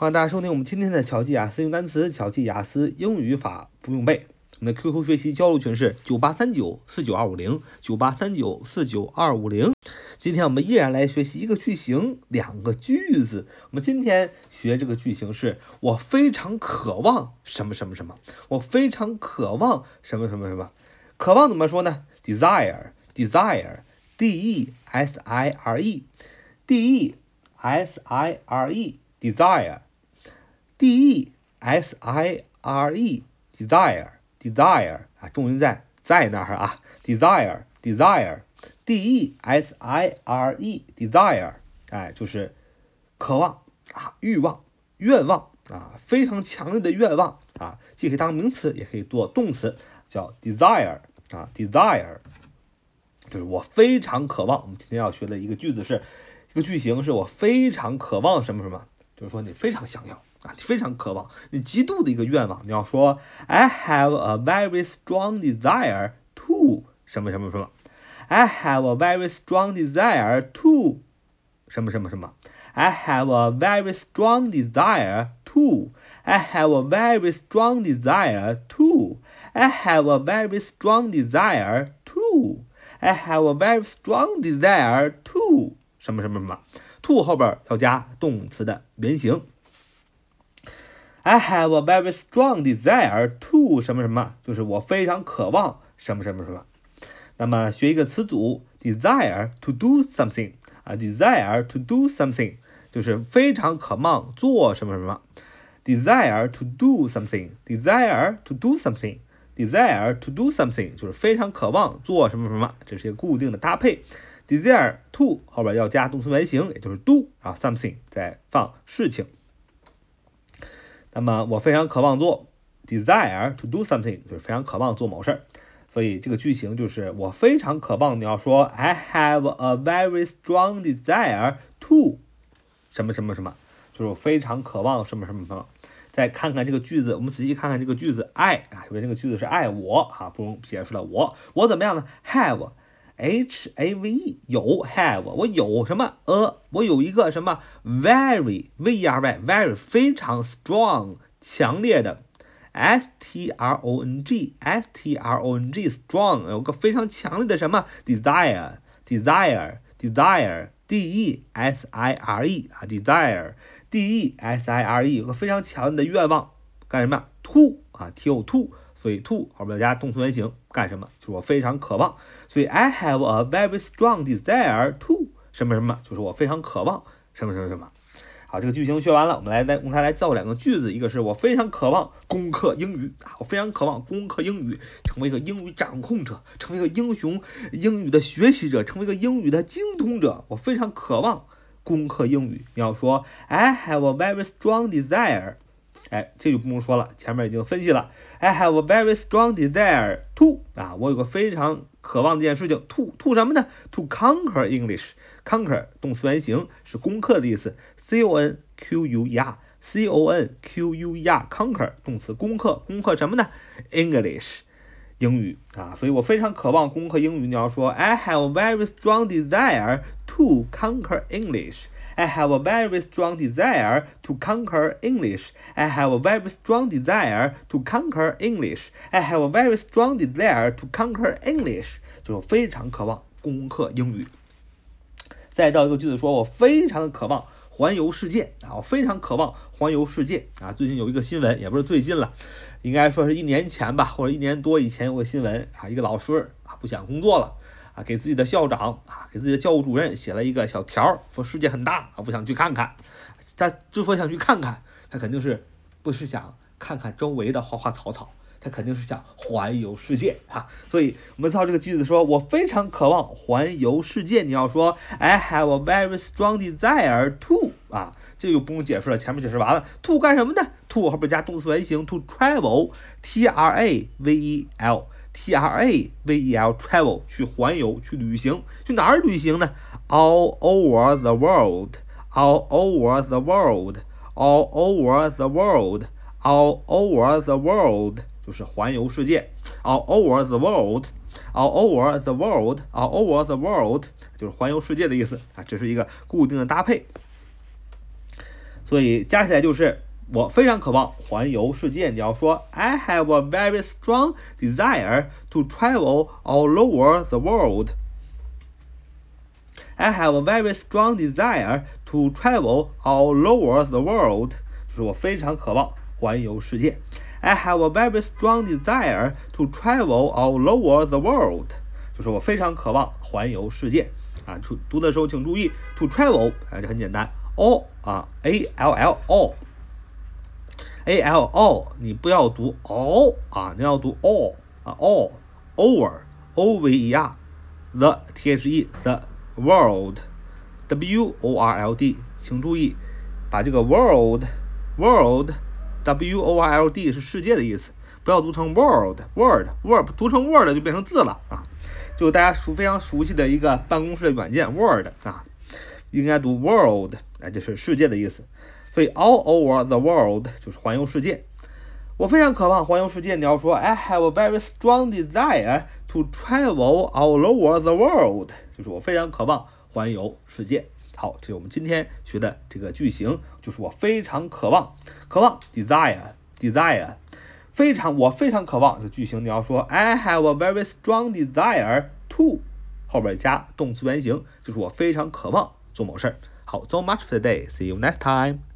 欢迎大家收听我们今天的巧记雅思用单词、巧记雅思英语法不用背。我们的 QQ 学习交流群是九八三九四九二五零九八三九四九二五零。今天我们依然来学习一个句型，两个句子。我们今天学这个句型是：我非常渴望什么什么什么。我非常渴望什么什么什么。渴望怎么说呢？desire，desire，d e s i r e，d e s i r e，desire。D E S I R E desire desire 啊，重音在在那儿啊，desire desire D E S I R E desire 哎，就是渴望啊，欲望、愿望啊，非常强烈的愿望啊，既可以当名词，也可以做动词，叫 desire 啊，desire 就是我非常渴望。我们今天要学的一个句子是一个句型，是我非常渴望什么什么，就是说你非常想要。啊，你非常渴望，你极度的一个愿望，你要说 I have a very strong desire to 什么什么什么，I have a very strong desire to 什么什么什么，I have a very strong desire to，I have a very strong desire to，I have a very strong desire to，I have a very strong desire to 什么什么什么 ，to 后边要加动词的原形。I have a very strong desire to 什么什么，就是我非常渴望什么什么什么。那么学一个词组，desire to do something 啊，desire to do something 就是非常渴望做什么什么。desire to do something，desire to do something，desire to do something 就是非常渴望做什么什么，这是一个固定的搭配。 Desire to 后边要加动词原形，也就是 do 啊，something 再放事情。那么我非常渴望做，desire to do something 就是非常渴望做某事儿，所以这个句型就是我非常渴望。你要说 I have a very strong desire to 什么什么什么，就是我非常渴望什么什么什么。再看看这个句子，我们仔细看看这个句子，爱啊，因为这个句子是爱我啊，不用写出来我，我怎么样呢？have。H A V E 有 have 我有什么 a 我有一个什么 very V E R Y very 非常 strong 强烈的 S T R O N G S T R O N G strong 有个非常强烈的什么 desire desire desire D E S I R E 啊 desire D E S I R E 有个非常强烈的愿望干什么 to 啊 T O to 所以 to 后边加动词原形干什么？就是我非常渴望。所以 I have a very strong desire to 什么什么，就是我非常渴望什么什么什么。好，这个句型学完了，我们来再用它来造两个句子。一个是我非常渴望攻克英语啊，我非常渴望攻克英语，成为一个英语掌控者，成为一个英雄英语的学习者，成为一个英语的精通者。我非常渴望攻克英语。你要说 I have a very strong desire。哎，这就不用说了，前面已经分析了。I have a very strong desire to 啊，我有个非常渴望这件事情。to to 什么呢？To conquer English。conquer 动词原形是攻克的意思。C O N Q U E R，C O N Q U E R，conquer 动词攻克，攻克什么呢？English。英语啊，所以我非常渴望攻克英语。你要说，I have a very strong desire to conquer English. I have a very strong desire to conquer English. I have a very strong desire to conquer English. I have a very strong desire to conquer English. 就是非常渴望攻克英语。再造一个句子，说我非常的渴望。环游世界啊！我非常渴望环游世界啊！最近有一个新闻，也不是最近了，应该说是一年前吧，或者一年多以前有个新闻啊，一个老师啊不想工作了给自己的校长啊，给自己的教务主任写了一个小条，说世界很大啊，不想去看看。他之所以想去看看，他肯定是不是想看看周围的花花草草。他肯定是想环游世界啊，所以我们造这个句子说，我非常渴望环游世界。你要说，I have a very strong desire to 啊，这就不用解释了，前面解释完了。to 干什么呢？to 后边加动词原形，to travel，T R A V E L T R A V E L, travel 去环游去旅行，去哪儿旅行呢？All over the world，all over the world，all over the world，all over the world。就是环游世界，all over the world，all over the world，all over the world，就是环游世界的意思啊，这是一个固定的搭配。所以加起来就是我非常渴望环游世界。你要说 I have a very strong desire to travel all over the world。I have a very strong desire to travel all over the world，就是我非常渴望环游世界。I have a very strong desire to travel all over the world，就是我非常渴望环游世界。啊，读读的时候请注意，to travel 啊，这很简单，all 啊，a l l A l o，你不要读 all 啊，你要读 all 啊，all over o v e r，the t h e the World, W O R L D，请注意，把这个 world, world, W O R L D 是世界的意思，不要读成 world, world word，读成 word 就变成字了啊！就大家熟非常熟悉的一个办公室的软件 Word 啊，应该读 world，哎，这是世界的意思。所以 all over the world 就是环游世界。我非常渴望环游世界。你要说 I have a very strong desire to travel all over the world，就是我非常渴望环游世界。好，这是我们今天学的这个句型，就是我非常渴望，渴望 desire，desire，非常我非常渴望。这句型你要说 I have a very strong desire to，后边加动词原形，就是我非常渴望做某事儿。好，so much for today，see you next time。